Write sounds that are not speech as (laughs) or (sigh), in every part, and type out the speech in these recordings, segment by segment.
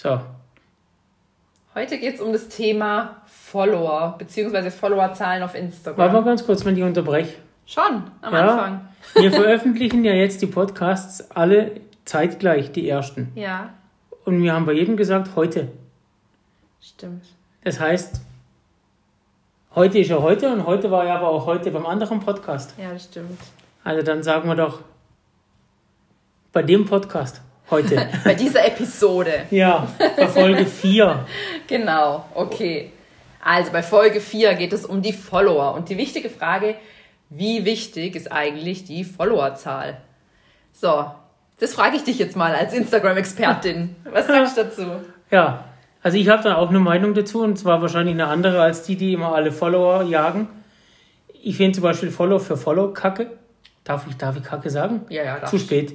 So. Heute geht es um das Thema Follower, beziehungsweise Followerzahlen auf Instagram. Warte mal ganz kurz, wenn ich unterbreche. Schon, am Ja. Anfang. Wir (laughs) veröffentlichen ja jetzt die Podcasts alle zeitgleich, die ersten. Ja, Und wir haben bei jedem gesagt, heute. stimmt. Das heißt, heute ist ja heute und heute war ja aber auch heute beim anderen Podcast. Ja, das stimmt. Also dann sagen wir doch bei dem Podcast heute. (laughs) Bei dieser Episode. ja, bei Folge 4. (laughs) Genau, okay. Also bei Folge 4 geht es um die Follower. Und die wichtige Frage, wie wichtig ist eigentlich die Followerzahl? So, das frage ich dich jetzt mal als Instagram-Expertin. (laughs) Was sagst du dazu? Ja, also ich habe da auch eine Meinung dazu und zwar wahrscheinlich eine andere als die, die immer alle Follower jagen. Ich finde zum Beispiel Follow für Follow Kacke. Darf ich, darf ich Kacke sagen? Ja, ja, Zu spät.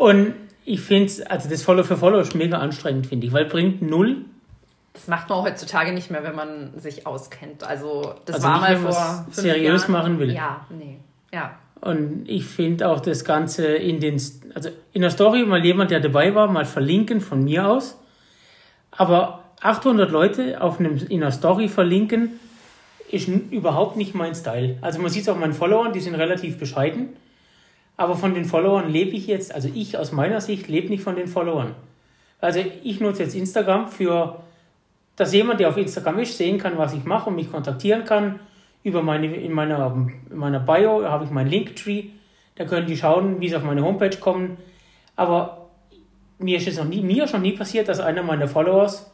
Und ich finde also das Follow für Follow ist mega anstrengend, finde ich, weil bringt null. Das macht man heutzutage nicht mehr, wenn man sich auskennt. Also das Also war mal man's vor fünf seriös Jahren. machen will. Ja, nee. Ja, Und ich finde auch das Ganze in den, also in der Story mal jemand, der dabei war, mal verlinken von mir aus. Aber 800 Leute auf einem, in einer Story verlinken, ist überhaupt nicht mein Style. Also man sieht es auch meinen Followern, die sind relativ bescheiden. Aber von den Followern lebe ich jetzt, also ich aus meiner Sicht lebe nicht von den Followern. Also ich nutze jetzt Instagram für, dass jemand, der auf Instagram ist, sehen kann, was ich mache und mich kontaktieren kann. Über meine, in meiner, in meiner Bio habe ich meinen Linktree. Da können die schauen, wie sie auf meine Homepage kommen. Aber mir ist es noch nie, mir ist noch nie passiert, dass einer meiner Followers,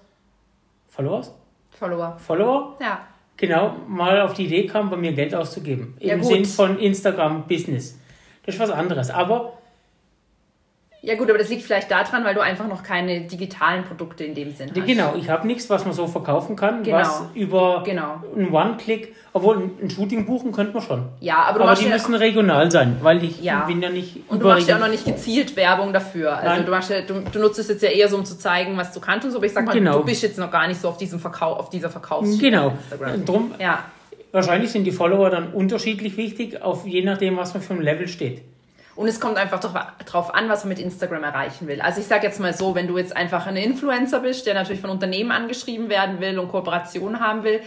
Followers? Follower. Follower, Ja, genau, mal auf die Idee kam, bei mir Geld auszugeben. Ja, Im. Sinn von Instagram Business. Ist was anderes. Aber Ja gut, aber das liegt vielleicht daran, weil du einfach noch keine digitalen Produkte in dem Sinn hast. genau, ich habe nichts, was man so verkaufen kann, Genau. was über Genau. einen One-Click, obwohl ein Shooting buchen könnte man schon. Ja, aber Aber die ja, müssen regional sein, weil ich Ja. bin ja nicht und du machst ja auch noch nicht gezielt Werbung dafür. Also Nein. du, machst ja, du, du nutzt es jetzt ja eher so, um zu zeigen, was du kannst und so. Aber ich sag mal, Genau. du bist jetzt noch gar nicht so auf diesem Verkauf, auf dieser Verkaufsschiene Genau. Drum, Ja, wahrscheinlich sind die Follower dann unterschiedlich wichtig, auf je nachdem, was man für ein Level steht. Und es kommt einfach drauf an, was man mit Instagram erreichen will. Also ich sage jetzt mal so, wenn du jetzt einfach ein Influencer bist, der natürlich von Unternehmen angeschrieben werden will und Kooperationen haben will,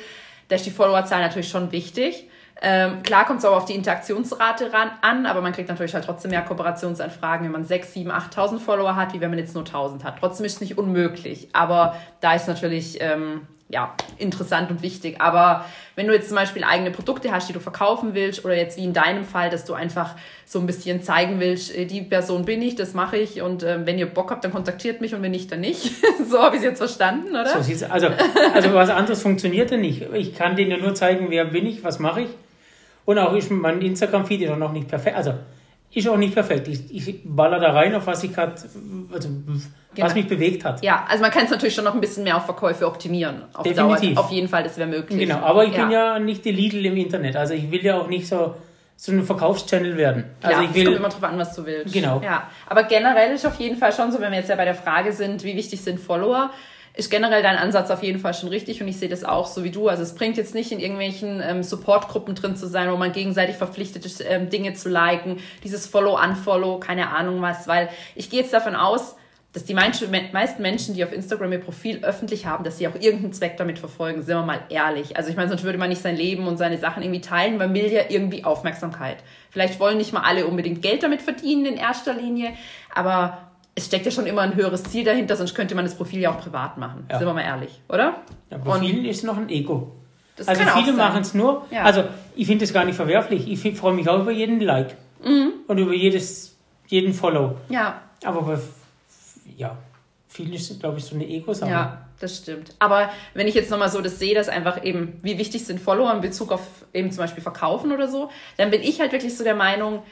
da ist die Followerzahl natürlich schon wichtig. Ähm, klar kommt es aber auf die Interaktionsrate ran, an, aber man kriegt natürlich halt trotzdem mehr Kooperationsanfragen, wenn man 6, 7, 8.000 Follower hat, wie wenn man jetzt nur 1.000 hat. Trotzdem ist es nicht unmöglich, aber da ist natürlich ähm, ja, interessant und wichtig. Aber wenn du jetzt zum Beispiel eigene Produkte hast, die du verkaufen willst, oder jetzt wie in deinem Fall, dass du einfach so ein bisschen zeigen willst, äh, die Person bin ich, das mache ich und ähm, wenn ihr Bock habt, dann kontaktiert mich und wenn nicht, dann nicht. (laughs) so habe ich es jetzt verstanden, oder? So sieht's, also, also was anderes funktioniert ja nicht. Ich kann denen ja nur zeigen, wer bin ich, was mache ich. Und auch ist mein Instagram-Feed ist auch noch nicht perfekt. Also ist auch nicht perfekt. Ich, ich baller da rein, auf was ich gerade, also Genau. was mich bewegt hat. Ja, also man kann es natürlich schon noch ein bisschen mehr auf Verkäufe optimieren. Auf Definitiv. Dauer. Auf jeden Fall, das wäre möglich. Genau, aber ich bin ja nicht die Lidl im Internet. Also ich will ja auch nicht so, so ein Verkaufschannel werden. Also ja, ich es will, kommt immer drauf an, was du willst. Genau. Ja, aber generell ist auf jeden Fall schon so, wenn wir jetzt ja bei der Frage sind, wie wichtig sind Follower, ist generell dein Ansatz auf jeden Fall schon richtig und ich sehe das auch so wie du. Also es bringt jetzt nicht in irgendwelchen ähm, Supportgruppen drin zu sein, wo man gegenseitig verpflichtet ist, ähm, Dinge zu liken, dieses Follow, Unfollow, keine Ahnung was, weil ich gehe jetzt davon aus, dass die meisten Menschen, die auf Instagram ihr Profil öffentlich haben, dass sie auch irgendeinen Zweck damit verfolgen, sind wir mal ehrlich. Also ich meine, sonst würde man nicht sein Leben und seine Sachen irgendwie teilen, man will ja irgendwie Aufmerksamkeit. Vielleicht wollen nicht mal alle unbedingt Geld damit verdienen in erster Linie, aber es steckt ja schon immer ein höheres Ziel dahinter, sonst könnte man das Profil ja auch privat machen. Ja. Sind wir mal ehrlich, oder? ja, bei Und- ist noch ein Ego. Das Also viele machen es nur, Ja. also ich finde es gar nicht verwerflich. Ich freue mich auch über jeden Like Mhm. und über jedes, jeden Follow. Ja, Aber bei, ja, vielen ist, glaube ich, so eine Ego-Sache. Ja, das stimmt. Aber wenn ich jetzt nochmal so das sehe, dass einfach eben, wie wichtig sind Follower in Bezug auf eben zum Beispiel Verkaufen oder so, dann bin ich halt wirklich so der Meinung,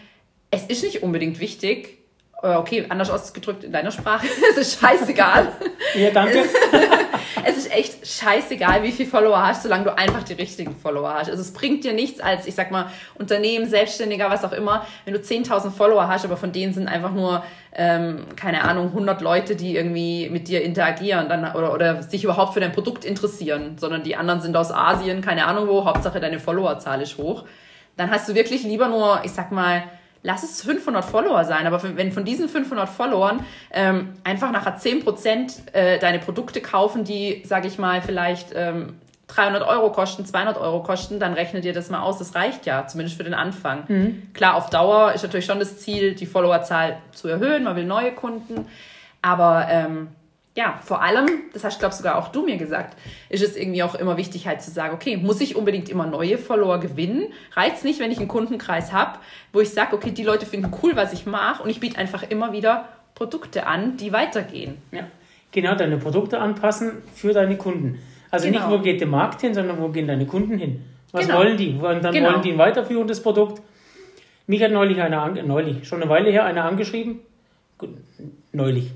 es ist nicht unbedingt wichtig, okay, anders ausgedrückt in deiner Sprache, (laughs) es ist scheißegal. Ja, danke. (laughs) es ist echt scheißegal, wie viele Follower hast, solange du einfach die richtigen Follower hast. Also es bringt dir nichts als, ich sag mal, Unternehmen, Selbstständiger, was auch immer, wenn du 10.000 Follower hast, aber von denen sind einfach nur, ähm, keine Ahnung, 100 Leute, die irgendwie mit dir interagieren dann, oder, oder sich überhaupt für dein Produkt interessieren, sondern die anderen sind aus Asien, keine Ahnung wo, Hauptsache deine Followerzahl ist hoch. Dann hast du wirklich lieber nur, ich sag mal, lass es 500 Follower sein, aber wenn von diesen 500 Followern ähm, einfach nachher 10% äh, deine Produkte kaufen, die, sage ich mal, vielleicht ähm, 300 Euro kosten, 200 Euro kosten, dann rechnet ihr das mal aus. Das reicht ja, zumindest für den Anfang. Mhm. Klar, auf Dauer ist natürlich schon das Ziel, die Followerzahl zu erhöhen. Man will neue Kunden. Aber ähm, ja, vor allem, das hast, glaube sogar auch du mir gesagt, ist es irgendwie auch immer wichtig, halt zu sagen, okay, muss ich unbedingt immer neue Follower gewinnen? Reizt nicht, wenn ich einen Kundenkreis habe, wo ich sage, okay, die Leute finden cool, was ich mache und ich biete einfach immer wieder Produkte an, die weitergehen. Ja. Genau, deine Produkte anpassen für deine Kunden. Also Genau. nicht, wo geht der Markt hin, sondern wo gehen deine Kunden hin. Was Genau. wollen die? Und dann Genau. wollen die ein weiterführendes Produkt. Mich hat neulich einer, neulich, schon eine Weile her, einer angeschrieben. Neulich.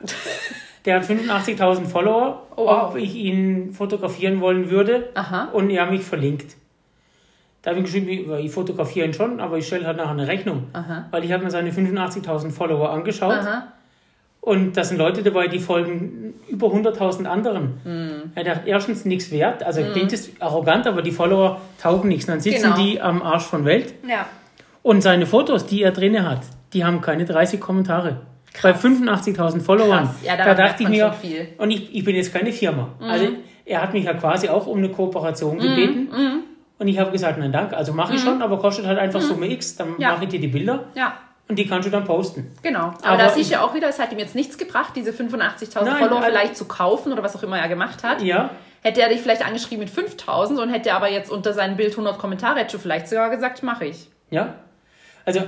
(laughs) Der hat 85.000 Follower, Oh, wow. ob ich ihn fotografieren wollen würde. Aha. Und er hat mich verlinkt. Da habe ich geschrieben, ich- fotografiere ihn schon, aber ich stelle halt nachher eine Rechnung. Aha. Weil ich habe mir seine 85.000 Follower angeschaut. Aha. Und da sind Leute dabei, die folgen über 100.000 anderen. Hm. Er dachte erstens nichts wert, also klingt es arrogant, aber die Follower taugen nichts. Dann sitzen Genau. die am Arsch von Welt. Ja. Und seine Fotos, die er drinne hat, die haben keine 30 Kommentare. Bei 85.000 Followern. Krass. Ja, da dachte ich mir, und ich, ich bin jetzt keine Firma. Mhm. Also er hat mich ja quasi auch um eine Kooperation gebeten. Mhm. Und ich habe gesagt, nein, danke. Also mache ich schon, aber kostet halt einfach Summe X. Dann Ja. mache ich dir die Bilder Ja. und die kannst du dann posten. Genau. Aber, Aber da siehst ich- du ja auch wieder, es hat ihm jetzt nichts gebracht, diese 85.000 Nein, Follower also- vielleicht zu kaufen oder was auch immer er gemacht hat. Ja, Hätte er dich vielleicht angeschrieben mit 5000 und hätte aber jetzt unter seinem Bild 100 Kommentare, hätte du vielleicht sogar gesagt, mache ich. Ja. Also,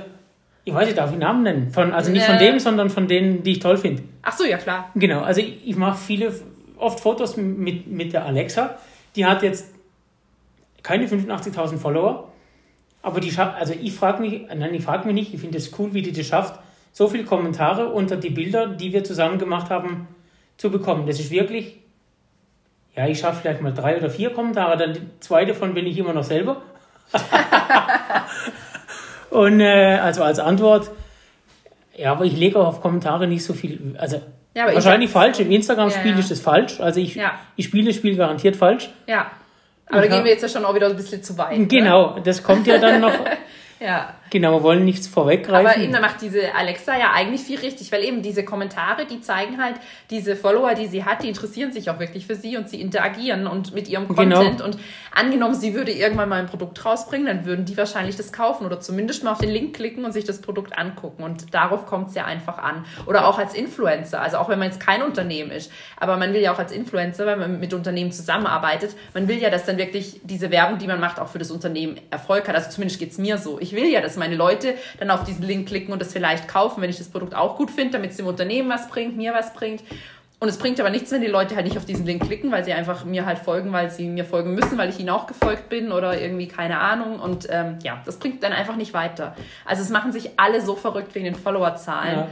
ich weiß, ich darf die Namen nennen. Von, also nicht von dem, sondern von denen, die ich toll finde. Ach so, ja klar. Genau. Also, ich, ich mache viele, oft Fotos mit, mit der Alexa. Die hat jetzt keine 85.000 Follower. Aber die schafft, also ich frage mich, nein, ich frage mich nicht, ich finde es cool, wie die das schafft, so viele Kommentare unter die Bilder, die wir zusammen gemacht haben, zu bekommen. Das ist wirklich, ja, ich schaffe vielleicht mal drei oder vier Kommentare, dann zwei davon bin ich immer noch selber. (laughs) Und äh, also als Antwort, ja, aber ich lege auch auf Kommentare nicht so viel, also Ja, ich wahrscheinlich falsch. Im Instagram-Spiel Ja, ja. ist das falsch. Also ich, Ja. ich spiele das Spiel garantiert falsch. Ja. Aber da gehen wir jetzt ja schon auch wieder ein bisschen zu weit. Ne? Genau, das kommt ja dann noch. (laughs) Ja. Genau, wir wollen nichts vorweggreifen. Aber eben, da macht diese Alexa ja eigentlich viel richtig, weil eben diese Kommentare, die zeigen halt, diese Follower, die sie hat, die interessieren sich auch wirklich für sie und sie interagieren und mit ihrem Genau. Content. Und angenommen, sie würde irgendwann mal ein Produkt rausbringen, dann würden die wahrscheinlich das kaufen oder zumindest mal auf den Link klicken und sich das Produkt angucken. Und darauf kommt es ja einfach an. Oder auch als Influencer, also auch wenn man jetzt kein Unternehmen ist, aber man will ja auch als Influencer, wenn man mit Unternehmen zusammenarbeitet, man will ja, dass dann wirklich diese Werbung, die man macht, auch für das Unternehmen Erfolg hat. Also zumindest geht's mir so. Ich will ja, dass meine Leute dann auf diesen Link klicken und das vielleicht kaufen, wenn ich das Produkt auch gut finde, damit es dem Unternehmen was bringt, mir was bringt. Und es bringt aber nichts, wenn die Leute halt nicht auf diesen Link klicken, weil sie einfach mir halt folgen, weil sie mir folgen müssen, weil ich ihnen auch gefolgt bin oder irgendwie keine Ahnung. Und ähm, ja, das bringt dann einfach nicht weiter. Also es machen sich alle so verrückt wegen den Followerzahlen. Ja.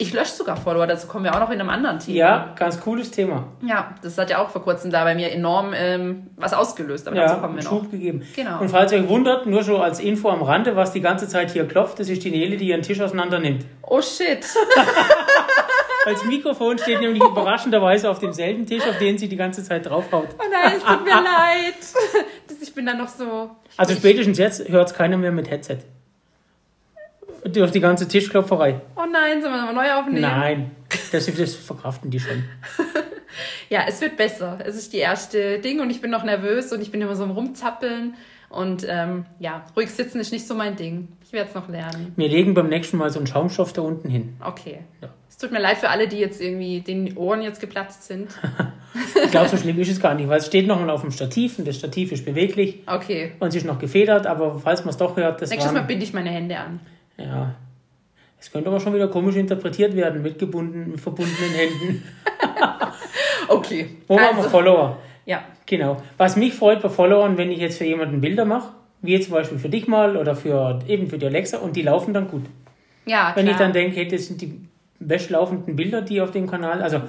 Ich lösche sogar Follower, dazu kommen wir auch noch in einem anderen Thema. ja, ganz cooles Thema. Ja, das hat ja auch vor kurzem da bei mir enorm ähm, was ausgelöst, aber dazu Ja, kommen wir noch. Schub gegeben. Genau. Und falls ihr euch wundert, nur so als Info am Rande, was die ganze Zeit hier klopft, das ist die Nele, die ihren Tisch auseinander nimmt. Oh shit. (laughs) Als Mikrofon steht nämlich überraschenderweise auf demselben Tisch, auf den sie die ganze Zeit draufhaut. Oh nein, es tut mir (laughs) leid. Ich bin dann noch so. Also spätestens jetzt hört es keiner mehr mit Headset. Durch die ganze Tischklopferei. Oh nein, sollen wir nochmal neu aufnehmen? Nein, das, das verkraften die schon. (laughs) Ja, es wird besser. Es ist die erste Ding und ich bin noch nervös und ich bin immer so am Rumzappeln. Und ähm, ja, ruhig sitzen ist nicht so mein Ding. Ich werde es noch lernen. Wir legen beim nächsten Mal so einen Schaumstoff da unten hin. Okay. Ja. Es tut mir leid für alle, die jetzt irgendwie den Ohren jetzt geplatzt sind. (laughs) Ich glaube, so schlimm ist es gar nicht, weil es steht nochmal auf dem Stativ und das Stativ ist beweglich Okay. und es ist noch gefedert, aber falls man es doch hört, das Nächstes Mal war... binde ich meine Hände an. Ja, es könnte aber schon wieder komisch interpretiert werden mit gebundenen, verbundenen Händen. (laughs) Okay. Wo haben wir also, Follower? ja. Genau. Was mich freut bei Followern, wenn ich jetzt für jemanden Bilder mache, wie jetzt zum Beispiel für dich mal oder für eben für die Alexa und die laufen dann gut. Ja, Wenn klar. ich dann denke, hey, das sind die bestlaufenden Bilder, die auf dem Kanal, also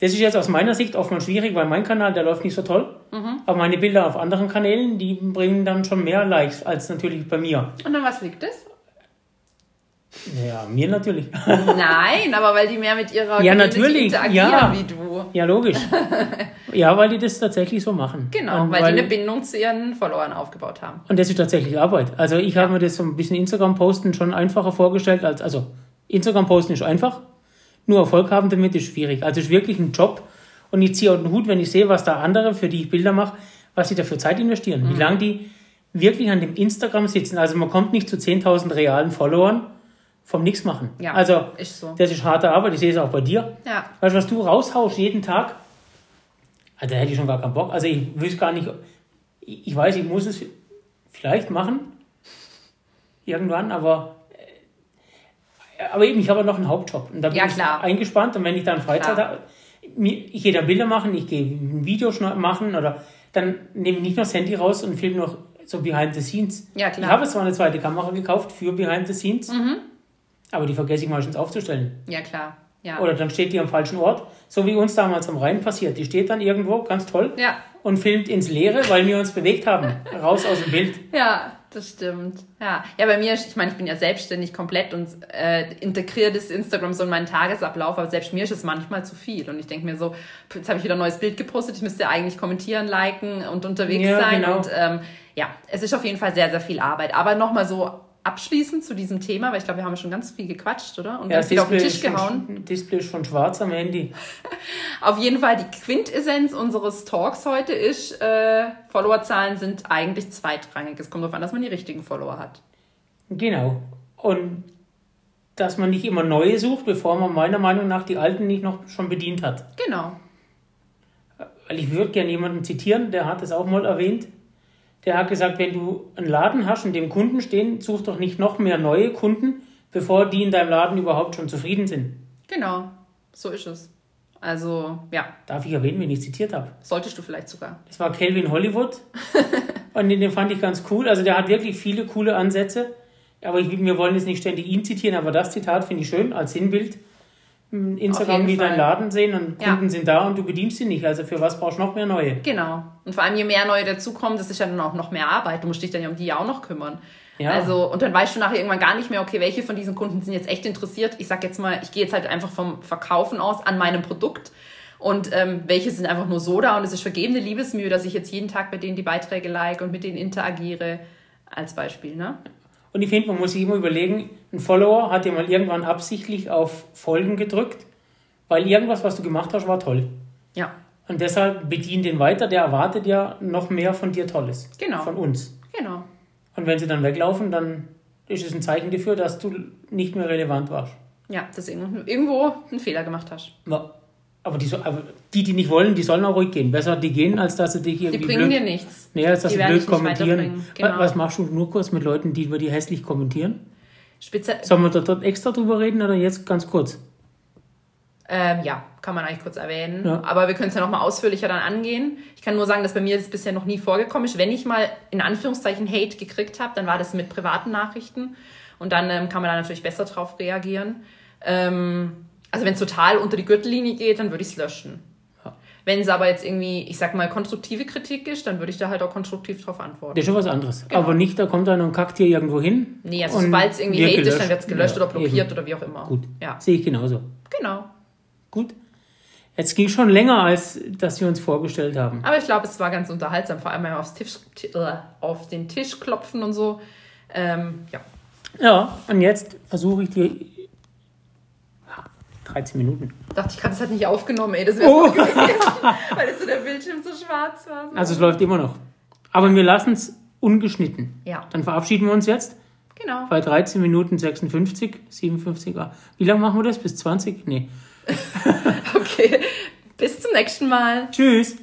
das ist jetzt aus meiner Sicht oftmals schwierig, weil mein Kanal, der läuft nicht so toll, aber meine Bilder auf anderen Kanälen, die bringen dann schon mehr Likes als natürlich bei mir. Und an was liegt es? Ja, mir natürlich. (laughs) Nein, aber weil die mehr mit ihrer Ja, Community natürlich, interagieren ja. wie du. Ja, logisch. (laughs) Ja, weil die das tatsächlich so machen. Genau, Und weil, die eine Bindung zu ihren Followern aufgebaut haben. Und das ist tatsächlich Arbeit. Also ich habe mir das so ein bisschen Instagram-Posten schon einfacher vorgestellt als, also Instagram-Posten ist einfach, nur Erfolg haben damit ist schwierig. Also es ist wirklich ein Job und ich ziehe auch den Hut, wenn ich sehe, was da andere, für die ich Bilder mache, was sie da für Zeit investieren. Mhm. Wie lange die wirklich an dem Instagram sitzen. Also man kommt nicht zu 10.000 realen Followern vom Nix machen. Ja, Also ist so. das ist harte Arbeit, ich sehe es auch bei dir. Ja, Weißt du, was du raushaust jeden Tag? Also, da hätte ich schon gar keinen Bock. Also ich wüsste gar nicht, ich weiß, ich muss es vielleicht machen. Irgendwann, aber. äh, Aber eben, ich habe noch einen Hauptjob. Und da bin Ja, ich eingespannt. Und wenn ich dann Freizeit Klar. habe, ich gehe da Bilder machen, ich gehe ein Video machen oder dann nehme ich nicht nur das Handy raus und filme noch so Behind the Scenes. Ja, klar. Mhm. Ich habe zwar eine zweite Kamera gekauft für Behind the Scenes, aber die vergesse ich meistens aufzustellen. ja klar. Ja. Oder dann steht die am falschen Ort, so wie uns damals am Rhein passiert. Die steht dann irgendwo, ganz toll, ja, und filmt ins Leere, weil wir uns bewegt haben. Raus aus dem Bild. (laughs) ja, das stimmt. Ja, ja bei mir, ich meine, ich bin ja selbstständig komplett und äh, integriere das Instagram so in meinen Tagesablauf, aber selbst mir ist es manchmal zu viel. Und ich denke mir so, jetzt habe ich wieder ein neues Bild gepostet, ich müsste eigentlich kommentieren, liken und unterwegs Ja, sein. genau. Und ähm, ja, es ist auf jeden Fall sehr, sehr viel Arbeit. Aber nochmal so abschließend zu diesem Thema, weil ich glaube, wir haben schon ganz viel gequatscht, oder? Und Ja, viel auf den Tisch ist schon, gehauen. Display ist schon schwarz am Handy. (laughs) Auf jeden Fall, die Quintessenz unseres Talks heute ist, äh, Followerzahlen sind eigentlich zweitrangig. Es kommt darauf an, dass man die richtigen Follower hat. Genau. Und dass man nicht immer neue sucht, bevor man meiner Meinung nach die alten nicht noch schon bedient hat. Genau. Weil ich würde gerne jemanden zitieren, der hat es auch mal erwähnt. Der hat gesagt, wenn du einen Laden hast, in dem Kunden stehen, such doch nicht noch mehr neue Kunden, bevor die in deinem Laden überhaupt schon zufrieden sind. Genau. So ist es. Also, ja, Darf ich erwähnen, wen ich zitiert habe? solltest du vielleicht sogar. Das war Calvin Hollywood. (laughs) und den, den fand ich ganz cool. Also der hat wirklich viele coole Ansätze. Aber ich, wir wollen jetzt nicht ständig ihn zitieren, aber das Zitat finde ich schön als Sinnbild. Hm, Instagram jeden wie dein Fall. Laden sehen und Ja. Kunden sind da und du bedienst sie nicht. Also für was brauchst du noch mehr neue? Genau. Und vor allem, je mehr neue dazukommen, das ist ja dann auch noch mehr Arbeit. Du musst dich dann ja um die ja auch noch kümmern. Ja. Also, und dann weißt du nachher irgendwann gar nicht mehr, okay, welche von diesen Kunden sind jetzt echt interessiert. Ich sag jetzt mal, ich gehe jetzt halt einfach vom Verkaufen aus an meinem Produkt. Und ähm, welche sind einfach nur so da und es ist vergebene Liebesmühe, dass ich jetzt jeden Tag bei denen die Beiträge like und mit denen interagiere. Als Beispiel, ne? Und ich finde, man muss sich immer überlegen, ein Follower hat dir mal irgendwann absichtlich auf Folgen gedrückt, weil irgendwas, was du gemacht hast, war toll. Ja, Und deshalb bedien den weiter, der erwartet ja noch mehr von dir Tolles. Genau. Von uns. genau. Und wenn sie dann weglaufen, dann ist es ein Zeichen dafür, dass du nicht mehr relevant warst. Ja, dass du irgendwo- einen Fehler gemacht hast. Aber, aber die, aber die, die nicht wollen, die sollen auch ruhig gehen. Besser die gehen, als dass sie dich Die irgendwie bringen blöd, dir nichts. nee, als dass die sie blöd kommentieren. Genau. Wa- Was machst du nur kurz mit Leuten, die über die hässlich kommentieren? Speziell, Sollen wir dort, dort extra drüber reden oder jetzt ganz kurz? Ähm, ja, kann man eigentlich kurz erwähnen. Ja. Aber wir können es ja nochmal ausführlicher dann angehen. Ich kann nur sagen, dass bei mir das bisher noch nie vorgekommen ist. Wenn ich mal in Anführungszeichen Hate gekriegt habe, dann war das mit privaten Nachrichten. Und dann ähm, kann man da natürlich besser drauf reagieren. Ähm, also wenn es total unter die Gürtellinie geht, dann würde ich es löschen. Ja. Wenn es aber jetzt irgendwie, ich sag mal, konstruktive Kritik ist, dann würde ich da halt auch konstruktiv drauf antworten. Das ist schon was anderes. Genau. Aber nicht, da kommt einer und kackt hier irgendwo hin. Nee, also sobald es irgendwie Hate ist, dann wird es gelöscht Ja, oder blockiert eben. oder wie auch immer. Gut. Ja, Sehe ich genauso. genau. Gut. Jetzt ging schon länger, als dass wir uns vorgestellt haben. Aber ich glaube, es war ganz unterhaltsam, vor allem aufs Tisch, ti- äh, auf den Tisch klopfen und so. Ähm, ja. Ja, und jetzt versuche ich dir. Ha, 13 Minuten. Dachte ich gerade, das hat nicht aufgenommen, ey, das wäre Oh. so gewesen, weil das so der Bildschirm so schwarz war. So. Also es läuft immer noch. Aber wir lassen es ungeschnitten. Ja, Dann verabschieden wir uns jetzt genau. bei 13 Minuten 56, 57. ah. Wie lange machen wir das? Bis 20? Nee. (laughs) Okay, bis zum nächsten Mal. Tschüss.